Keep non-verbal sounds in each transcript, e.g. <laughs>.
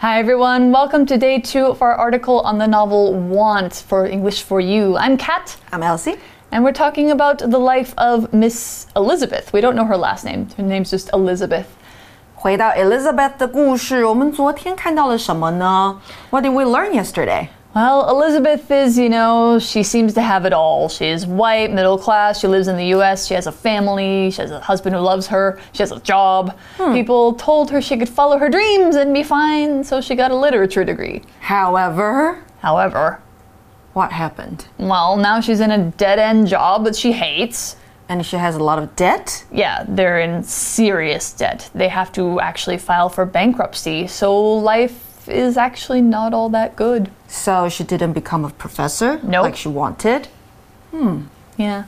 Hi everyone, welcome to day two of our article on the novel Want for English for You. I'm Kat. I'm Elsie. And we're talking about the life of Miss Elizabeth. We don't know her last name. Her name's just Elizabeth. 回到 Elizabeth 的故事，我们昨天看到了什么呢？What did we learn yesterday? Well, Elizabeth is, you know, she seems to have it all. She is white, middle class, she lives in the US, she has a family, she has a husband who loves her, she has a job. Hmm. People told her she could follow her dreams and be fine, so she got a literature degree. However, however, what happened? Well, now she's in a dead end job that she hates. And she has a lot of debt? Yeah, they're in serious debt. They have to actually file for bankruptcy, so life is actually not all that good. So she didn't become a professor nope. like she wanted? Hmm. Yeah.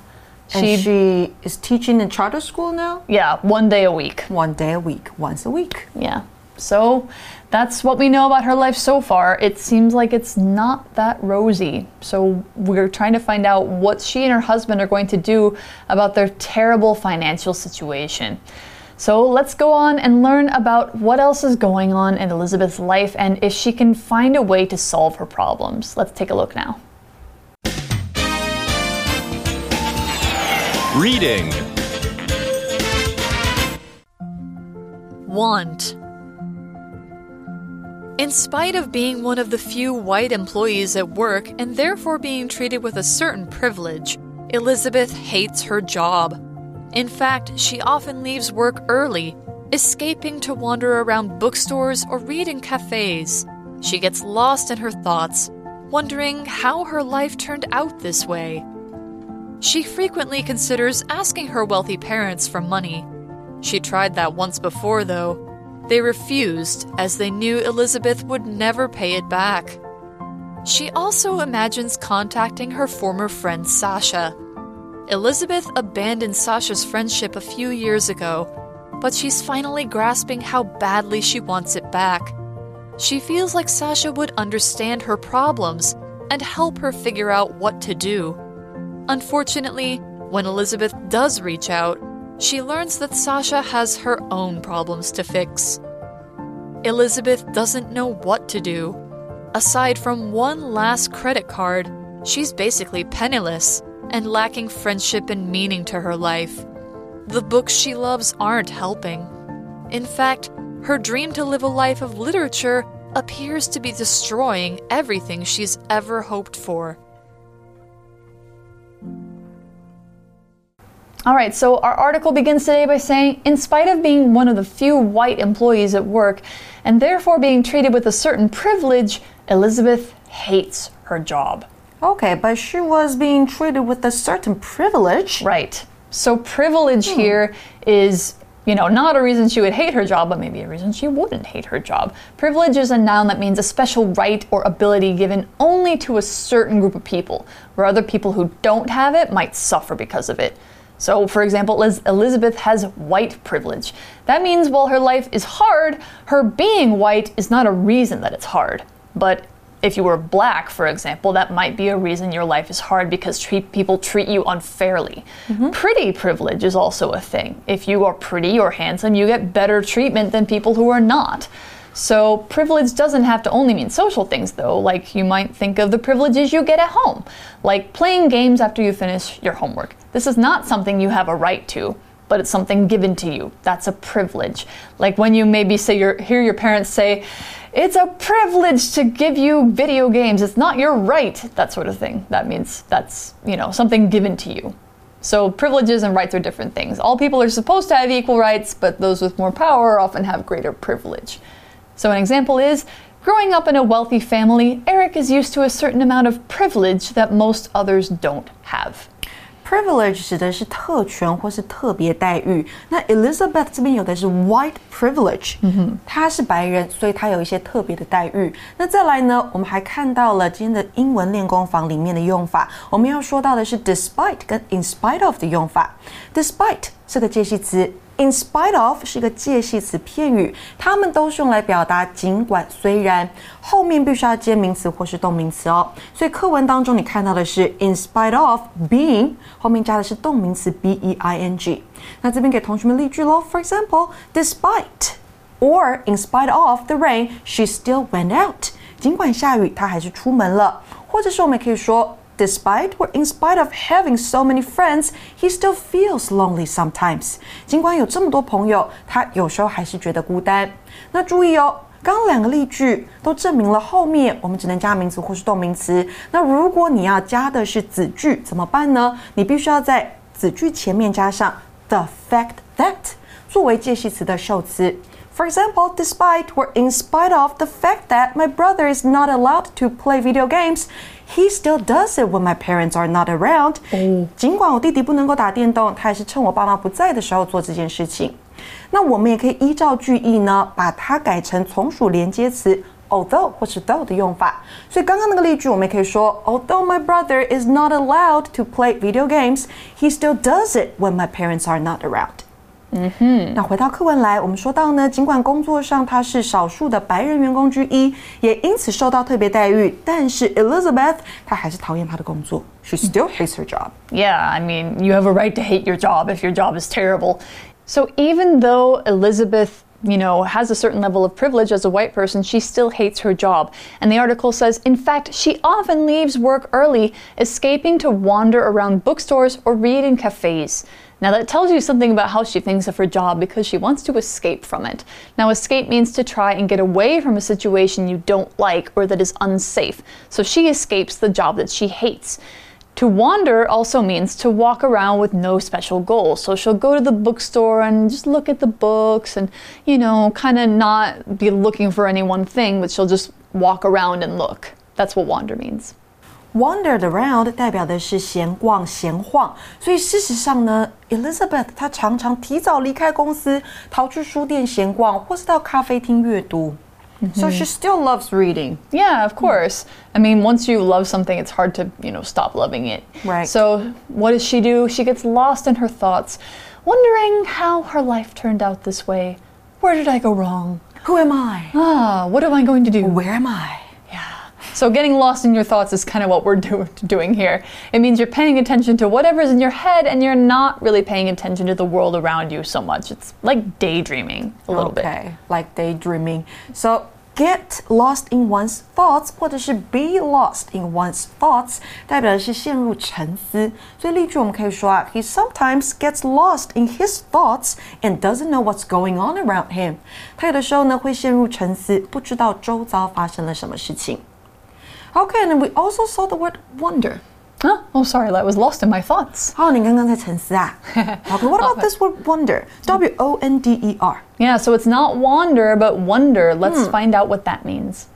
She, and she is teaching in charter school now? Yeah, one day a week. One day a week, once a week. Yeah. So that's what we know about her life so far. It seems like it's not that rosy. So we're trying to find out what she and her husband are going to do about their terrible financial situation. So let's go on and learn about what else is going on in Elizabeth's life and if she can find a way to solve her problems. Let's take a look now. Reading Want in spite of being one of the few white employees at work and therefore being treated with a certain privilege, Elizabeth hates her job. In fact, she often leaves work early, escaping to wander around bookstores or read in cafes. She gets lost in her thoughts, wondering how her life turned out this way. She frequently considers asking her wealthy parents for money. She tried that once before, though. They refused, as they knew Elizabeth would never pay it back. She also imagines contacting her former friend Sasha Elizabeth abandoned Sasha's friendship a few years ago, but she's finally grasping how badly she wants it back. She feels like Sasha would understand her problems and help her figure out what to do. Unfortunately, when Elizabeth does reach out, she learns that Sasha has her own problems to fix. Elizabeth doesn't know what to do. Aside from one last credit card, she's basically penniless and lacking friendship and meaning to her life. The books she loves aren't helping. In fact, her dream to live a life of literature appears to be destroying everything she's ever hoped for. All right, so our article begins today by saying In spite of being one of the few white employees at work and therefore being treated with a certain privilege, Elizabeth hates her job. Okay, but she was being treated with a certain privilege. Right. So, privilege hmm. here is you know, not a reason she would hate her job, but maybe a reason she wouldn't hate her job. Privilege is a noun that means a special right or ability given only to a certain group of people, where other people who don't have it might suffer because of it. So, for example, Elizabeth has white privilege. That means while her life is hard, her being white is not a reason that it's hard. But if you were black, for example, that might be a reason your life is hard because treat, people treat you unfairly. Mm-hmm. Pretty privilege is also a thing. If you are pretty or handsome, you get better treatment than people who are not. So, privilege doesn't have to only mean social things, though. Like, you might think of the privileges you get at home, like playing games after you finish your homework. This is not something you have a right to, but it's something given to you. That's a privilege. Like when you maybe say your, hear your parents say, it's a privilege to give you video games. It's not your right. That sort of thing. That means that's, you know, something given to you. So privileges and rights are different things. All people are supposed to have equal rights, but those with more power often have greater privilege. So an example is growing up in a wealthy family, Eric is used to a certain amount of privilege that most others don't have. Privilege 指的是特权或是特别待遇。那 Elizabeth 这边有的是 white privilege，嗯哼，她是白人，所以她有一些特别的待遇。那再来呢，我们还看到了今天的英文练功房里面的用法，我们要说到的是 despite 跟 in spite of 的用法。Despite 是个介系词。In spite of 是一个介系词片语，它们都是用来表达尽管、虽然，后面必须要接名词或是动名词哦。所以课文当中你看到的是 in spite of being，后面加的是动名词 b e i n g。那这边给同学们例句喽。For example, despite Or in spite of the rain, she still went out. 尽管下雨，她还是出门了。或者是我们可以说。Despite or in spite of having so many friends, he still feels lonely sometimes. 尽管有这么多朋友，他有时候还是觉得孤单。那注意哦，刚刚两个例句都证明了后面我们只能加名词或是动名词。那如果你要加的是子句怎么办呢？你必须要在子句前面加上 the fact that 作为介系词的受词。For example, despite or in spite of the fact that my brother is not allowed to play video games, he still does it when my parents are not around. 尽管我弟弟不能够打电动，他还是趁我爸妈不在的时候做这件事情。那我们也可以依照句意呢，把它改成从属连接词 although 或是 though 的用法。所以刚刚那个例句，我们也可以说，Although my brother is not allowed to play video games, he still does it when my parents are not around. 嗯哼，那回到课文来，我们说到呢，尽管工作上他是少数的白人员工之一，也因此受到特别待遇，但是 Elizabeth 她还是讨厌她的工作。She still hates her job. Yeah, I mean, you have a right to hate your job if your job is terrible. So even though Elizabeth you know, has a certain level of privilege as a white person, she still hates her job. And the article says, in fact, she often leaves work early, escaping to wander around bookstores or read in cafes. Now, that tells you something about how she thinks of her job because she wants to escape from it. Now, escape means to try and get away from a situation you don't like or that is unsafe. So she escapes the job that she hates. To wander also means to walk around with no special goal. So she'll go to the bookstore and just look at the books and, you know, kind of not be looking for any one thing, but she'll just walk around and look. That's what wander means. Wandered around 代表的是闲逛、闲晃，所以事实上呢，Elizabeth 她常常提早离开公司，逃去书店闲逛，或是到咖啡厅阅读。So she still loves reading. Yeah, of course. I mean, once you love something, it's hard to, you know, stop loving it. Right. So, what does she do? She gets lost in her thoughts, wondering how her life turned out this way. Where did I go wrong? Who am I? Ah, what am I going to do? Where am I? So, getting lost in your thoughts is kind of what we're <laughs> do doing here. It means you're paying attention to whatever's in your head and you're not really paying attention to the world around you so much. It's like daydreaming a little okay, bit. Okay, like daydreaming. So, get lost in one's thoughts，或者是 be lost in one's thoughts，代表的是陷入沉思。所以例句我们可以说啊，He sometimes gets lost in his thoughts and doesn't know what's going on around him。他有的时候呢会陷入沉思，不知道周遭发生了什么事情。 Okay, and we also saw the word wonder. Oh, oh, sorry, I was lost in my thoughts. Oh, 你刚刚在沉思啊。<laughs> Okay, what about this word wonder? <laughs> W O N D E R. Yeah, so it's not wander, but wonder. Let's find out what that means.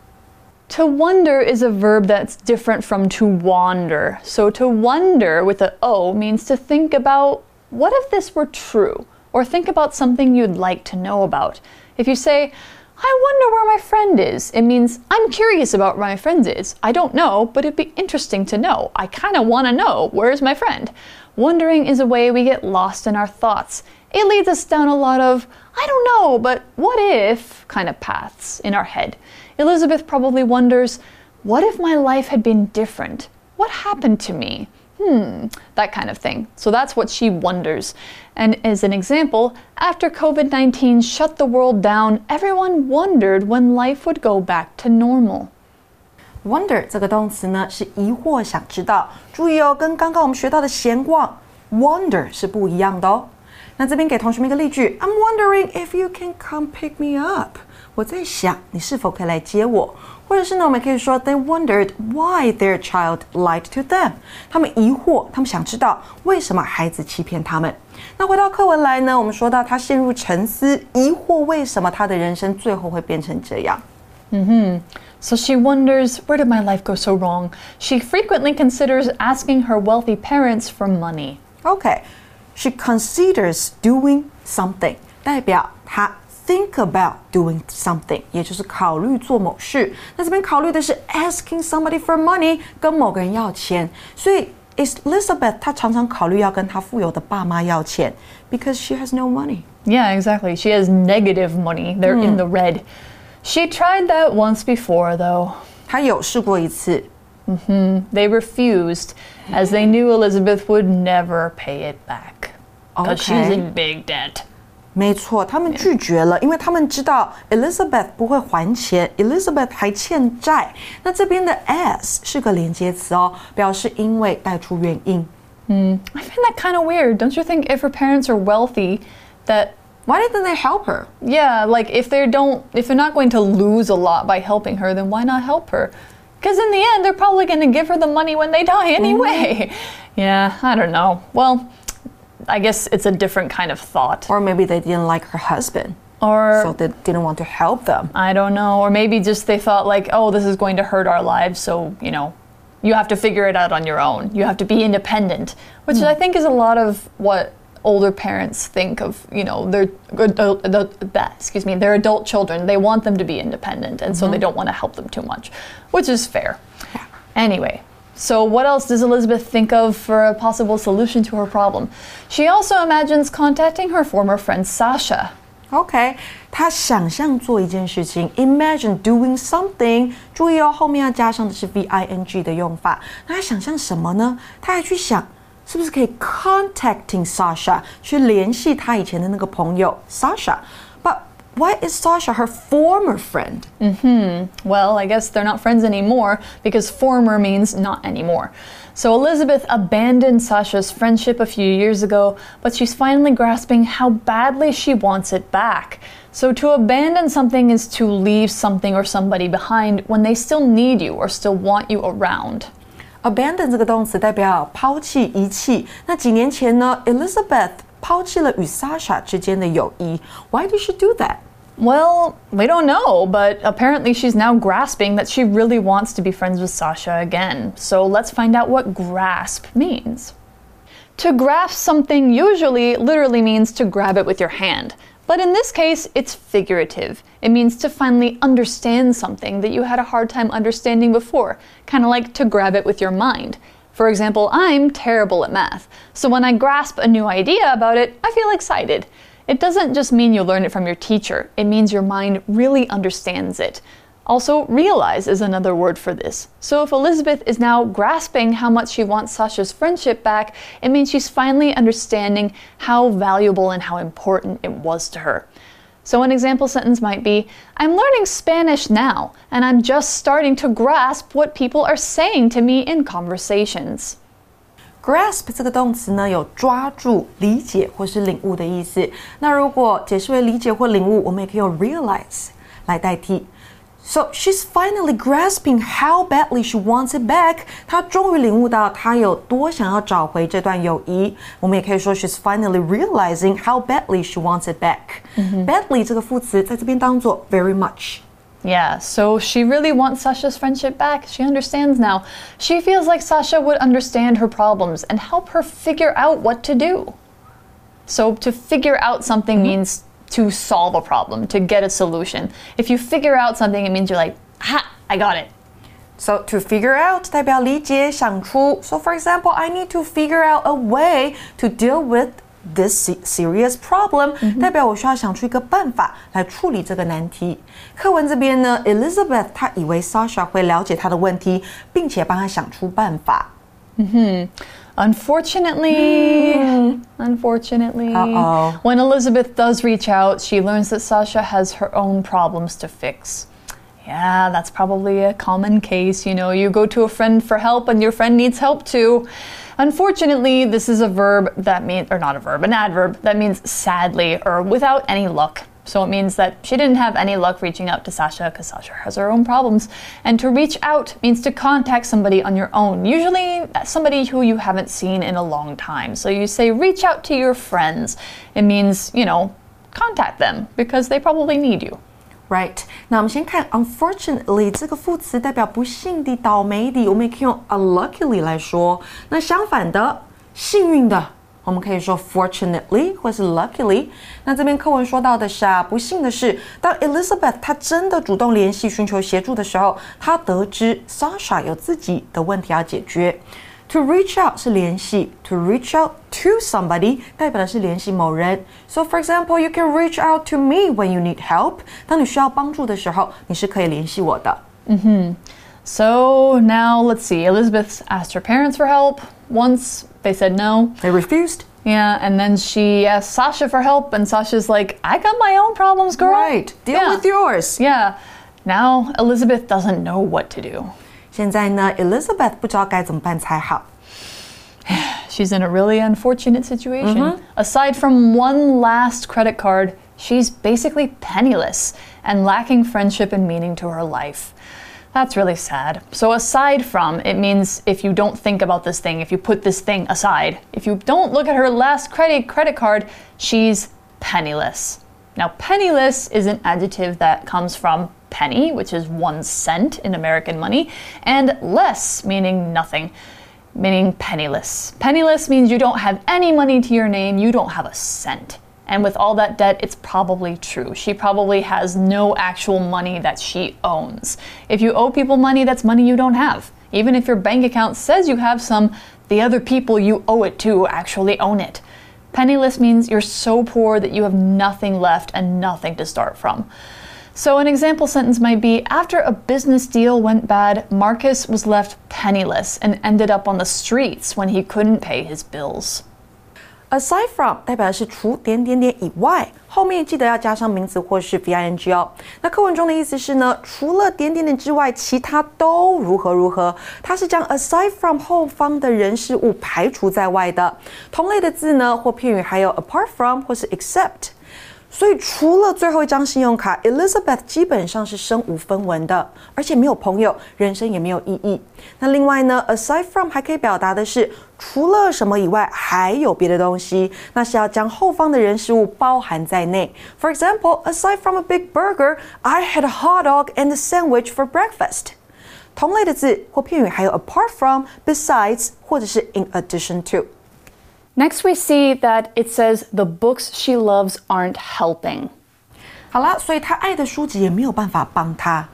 To wonder is a verb that's different from to wander. So to wonder with a O means to think about what if this were true, or think about something you'd like to know about. If you say, I wonder where my friend is. It means I'm curious about where my friend is. I don't know, but it'd be interesting to know. I kind of want to know where's my friend. Wondering is a way we get lost in our thoughts. It leads us down a lot of, I don't know, but what if kind of paths in our head. Elizabeth probably wonders, what if my life had been different? What happened to me? hmm, that kind of thing. So that's what she wonders. And as an example, after COVID 19 shut the world down, everyone wondered when life would go back to normal. Wonder 这个动词呢是疑惑、想知道。注意哦，跟刚刚我们学到的闲逛 wonder 是不一样的哦。那这边给同学们一个例句：I'm wondering if you can come pick me up。 我在想你是否可以来接我。或者是呢，我们可以说 they wondered why their child lied to them。他们疑惑，他们想知道为什么孩子欺骗他们。那回到课文来呢，我们说到他陷入沉思，疑惑为什么他的人生最后会变成这样。Mm-hmm. So she wonders, where did my life go so wrong? She frequently considers asking her wealthy parents for money. Okay, she considers doing something，代表她 think about doing something，也就是考虑做某事。那这边考虑的是 asking somebody for money，跟某个人要钱。所以 Elizabeth 她常常考虑要跟她富有的爸妈要钱，because she has no money. Yeah, exactly. She has negative money. They're in hmm. the red. She tried that once before, though. 她有试过一次。Mm-hmm. They refused, as they knew Elizabeth would never pay it back. Because okay. she's in big debt. 没错，他们拒绝了，因为他们知道 Elizabeth 不会还钱，Elizabeth 还欠债。那这边的 as 是个连接词哦，表示因为带出原因。I find that kind of weird. Don't you think if her parents are wealthy, that Why didn't they help her? yeah, like if they don't, if they're not going to lose a lot by helping her, then why not help her? Because in the end, they're probably going to give her the money when they die anyway. <laughs> Yeah, I don't know. Well, I guess it's a different kind of thought. Or maybe they didn't like her husband, Or so they didn't want to help them. I don't know. Or maybe just they thought, like, oh, this is going to hurt our lives, so, you know, you have to figure it out on your own. You have to be independent, which hmm. I think is a lot of what older parents think of, you know, their adult, adult, that, excuse me, their adult children. They want them to be independent, and so they mm-hmm. don't want to help them too much, which is fair. Anyway, so what else does Elizabeth think of for a possible solution to her problem? She also imagines contacting her former friend Sasha. OK，他想象做一件事情，imagine doing something。注意哦，后面要加上的是 v i n g 的用法。那他想象什么呢？他还去想，是不是可以 contacting Sasha 去联系他以前的那个朋友 Sasha。 But why is Sasha her former friend？ Well, I guess they're not friends anymore because former means not anymore. So Elizabeth abandoned Sasha's friendship a few years ago, but she's finally grasping how badly she wants it back. So to abandon something is to leave something or somebody behind when they still need you or still want you around. abandon 这个动词代表抛弃、遗弃。那几年前呢，Elizabeth 抛弃了与 Sasha 之间的友谊。Why did she do that？ Well, we don't know, but apparently she's now grasping that she really wants to be friends with Sasha again. So let's find out what grasp means. To grasp something usually literally means to grab it with your hand. But in this case, it's figurative. It means to finally understand something that you had a hard time understanding before, kind of like to grab it with your mind. For example, I'm terrible at math, so when I grasp a new idea about it, I feel excited. It doesn't just mean you learn it from your teacher, it means your mind really understands it. Also, realize is another word for this. So, if Elizabeth is now grasping how much she wants Sasha's friendship back, it means she's finally understanding how valuable and how important it was to her. So, an example sentence might be I'm learning Spanish now, and I'm just starting to grasp what people are saying to me in conversations. Grasp 这个动词呢，有抓住、理解或是领悟的意思。那如果解释为理解或领悟，我们也可以用 realize 来代替。So she's finally grasping how badly she wants it back。她终于领悟到她有多想要找回这段友谊。我们也可以说 she's finally realizing how badly she wants it back。badly 这个副词在这边当做 very much。Yeah, so she really wants Sasha's friendship back. She understands now. She feels like Sasha would understand her problems and help her figure out what to do. So, to figure out something means to solve a problem, to get a solution. If you figure out something, it means you're like, ha, I got it. So to figure out 代表理解、想出。So for example, I need to figure out a way to deal with this se- serious problem，、代表我需要想出一个办法来处理这个难题。课文这边呢，Elizabeth 她以为 Sasha 会了解她的问题，并且帮她想出办法。 Unfortunately, unfortunately, Uh-oh. when Elizabeth does reach out, she learns that Sasha has her own problems to fix. Yeah, that's probably a common case. You know, you go to a friend for help and your friend needs help too. Unfortunately, this is a verb that means, or not a verb, an adverb that means sadly or without any luck. So it means that she didn't have any luck reaching out to Sasha because Sasha has her own problems. And to reach out means to contact somebody on your own, usually somebody who you haven't seen in a long time. So you say, reach out to your friends. It means, you know, contact them because they probably need you. Right，那我们先看 unfortunately 这个副词代表不幸的、倒霉的，我们也可以用 unluckily 来说。那相反的，幸运的，我们可以说 fortunately 或是 luckily。那这边课文说到的是啊，不幸的是，当 Elizabeth 她真的主动联系寻求协助的时候，她得知 Sasha 有自己的问题要解决。To reach out 是联系，to reach out to somebody 代表的是联系某人。So for example, you can reach out to me when you need help。当你需要帮助的时候，你是可以联系我的。 So now let's see. Elizabeth asked her parents for help. Once they said no. They refused. Yeah, and then she asks Sasha for help, and Sasha's like, I got my own problems, girl. Right, deal Yeah. with yours. Yeah. Now Elizabeth doesn't know what to do. 现在呢，Elizabeth 不知道该怎么办才好。 She's <sighs> in a really unfortunate situation. Aside from one last credit card, she's basically penniless and lacking friendship and meaning to her life. That's really sad. So, aside from, it means if you don't think about this thing, if you put this thing aside, if you don't look at her last credit credit card, she's penniless. Now, penniless is an adjective that comes from penny, which is one cent in American money, and less, meaning nothing meaning penniless. Penniless means you don't have any money to your name, you don't have a cent. And with all that debt, it's probably true. She probably has no actual money that she owns. If you owe people money, that's money you don't have. Even if your bank account says you have some, the other people you owe it to actually own it. Penniless means you're so poor that you have nothing left and nothing to start from. So, an example sentence might be After a business deal went bad, Marcus was left penniless and ended up on the streets when he couldn't pay his bills. Aside from 代表的是除点点点以外，后面记得要加上名词或是 VING 哦。那课文中的意思是呢，除了点点点之外，其他都如何如何。它是将 aside from 后方的人事物排除在外的。同类的字呢或片语还有 apart from 或是 except。 所以除了最后一张信用卡，Elizabeth 基本上是身无分文的，而且没有朋友，人生也没有意义。那另外呢，aside from 还可以表达的是除了什么以外，还有别的东西，那是要将后方的人事物包含在内。For example, aside from a big burger, I had a hot dog and a sandwich for breakfast. 同类的字或片语还有 apart from、besides 或者是 in addition to。Next, we see that it says the books she loves aren't helping. 好啦，所以他爱的书籍也没有办法帮他。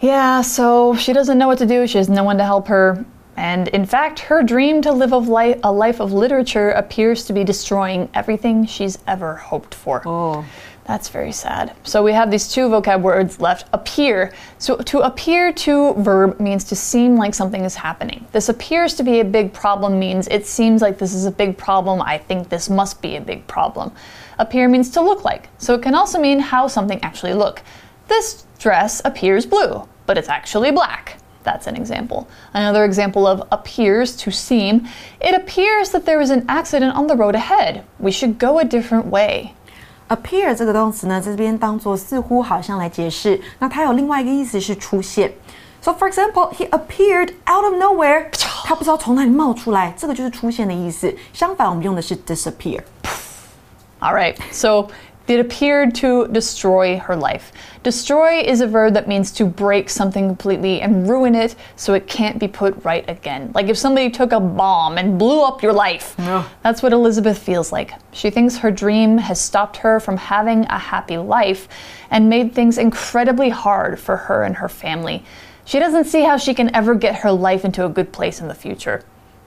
Yeah, so she doesn't know what to do, she has no one to help her. And in fact, her dream to live of li- a life of literature appears to be destroying everything she's ever hoped for. Oh. That's very sad. So we have these two vocab words left appear. So to appear to verb means to seem like something is happening. This appears to be a big problem means it seems like this is a big problem. I think this must be a big problem. Appear means to look like. So it can also mean how something actually look. This dress appears blue, but it's actually black. That's an example. Another example of appears to seem. It appears that there is an accident on the road ahead. We should go a different way appear 这个动词呢，在这边当做似乎好像来解释，那它有另外一个意思是出现。So for example, he appeared out of nowhere，他不知道从哪里冒出来，这个就是出现的意思。相反，我们用的是 disappear。 All right, so it appeared to destroy her life. Destroy is a verb that means to break something completely and ruin it so it can't be put right again. Like if somebody took a bomb and blew up your life. Yeah. That's what Elizabeth feels like. She thinks her dream has stopped her from having a happy life and made things incredibly hard for her and her family. She doesn't see how she can ever get her life into a good place in the future.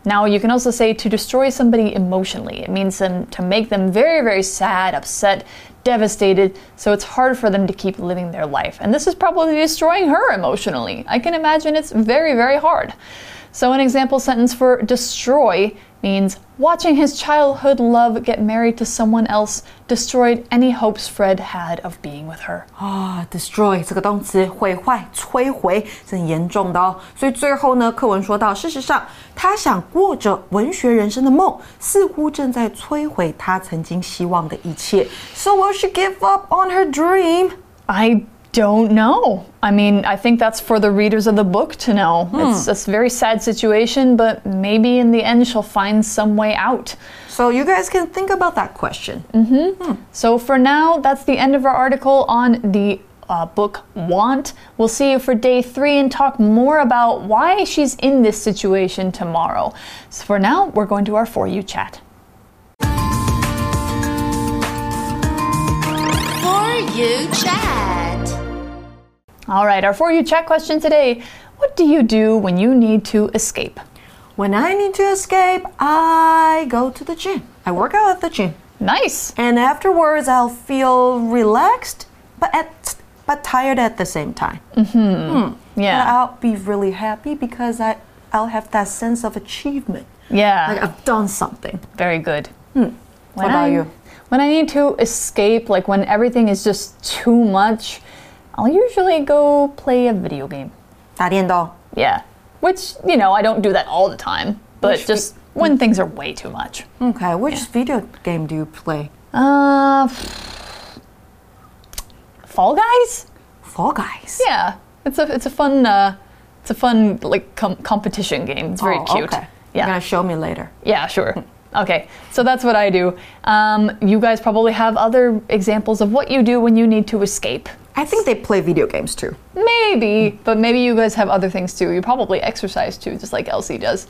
Now, you can also say to destroy somebody emotionally. It means them to make them very, very sad, upset, devastated, so it's hard for them to keep living their life. And this is probably destroying her emotionally. I can imagine it's very, very hard. So, an example sentence for destroy means watching his childhood love get married to someone else destroyed any hopes Fred had of being with her. <gasps> 啊、d e s t r o y 这个动词毁坏、摧毁是很严重的哦。所以最后呢，课文说到，事实上，他想过着文学人生的梦，似乎正在摧毁他曾经希望的一切。So will she give up on her dream? I don't know. I mean, I think that's for the readers of the book to know. Hmm. It's a very sad situation, but maybe in the end she'll find some way out. So you guys can think about that question. Mm-hmm. Hmm. So for now, that's the end of our article on the uh, book Want. We'll see you for day three and talk more about why she's in this situation tomorrow. So for now, we're going to our For You chat. For you chat. All right, our For You chat question today What do you do when you need to escape? When I need to escape, I go to the gym. I work out at the gym. Nice. And afterwards, I'll feel relaxed, but at but tired at the same time. But Yeah. I'll be really happy because I I'll have that sense of achievement. Yeah. Like I've done something. Very good. Hmm. What about I- you? When I need to escape, like when everything is just too much, I'll usually go play a video game. 打电动。 Yeah. Which, you know, I don't do that all the time, but Which- just when things are way too much. Okay, which video game do you play? Uh, Fall Guys? Fall Guys. Yeah. It's a it's a fun uh it's a fun like com- competition game. It's very Oh, cute. Okay. You're Yeah. gonna show me later. Yeah, sure. Okay, so that's what I do. Um, you guys probably have other examples of what you do when you need to escape. I think they play video games too. Maybe, but maybe you guys have other things too. You probably exercise too, just like Elsie does.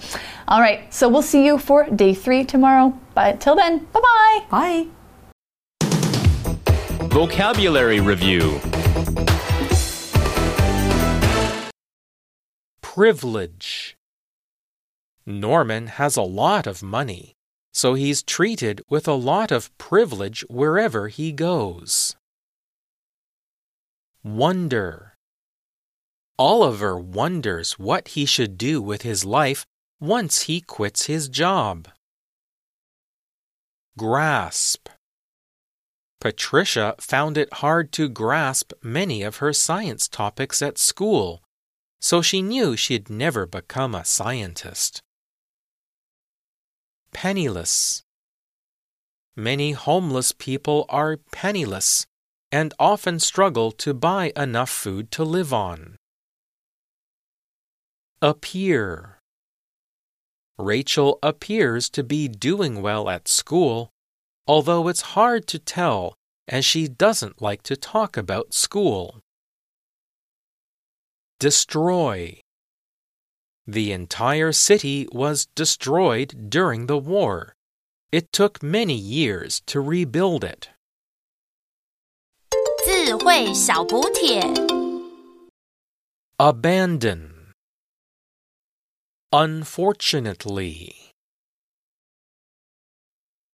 All right, so we'll see you for day three tomorrow. But till then, bye bye. Bye. Vocabulary Review Privilege Norman has a lot of money, so he's treated with a lot of privilege wherever he goes. Wonder Oliver wonders what he should do with his life once he quits his job. Grasp Patricia found it hard to grasp many of her science topics at school, so she knew she'd never become a scientist. Penniless. Many homeless people are penniless and often struggle to buy enough food to live on. Appear. Rachel appears to be doing well at school although it's hard to tell as she doesn't like to talk about school. Destroy. The entire city was destroyed during the war. It took many years to rebuild it. 智慧小补帖。 Abandon. Unfortunately.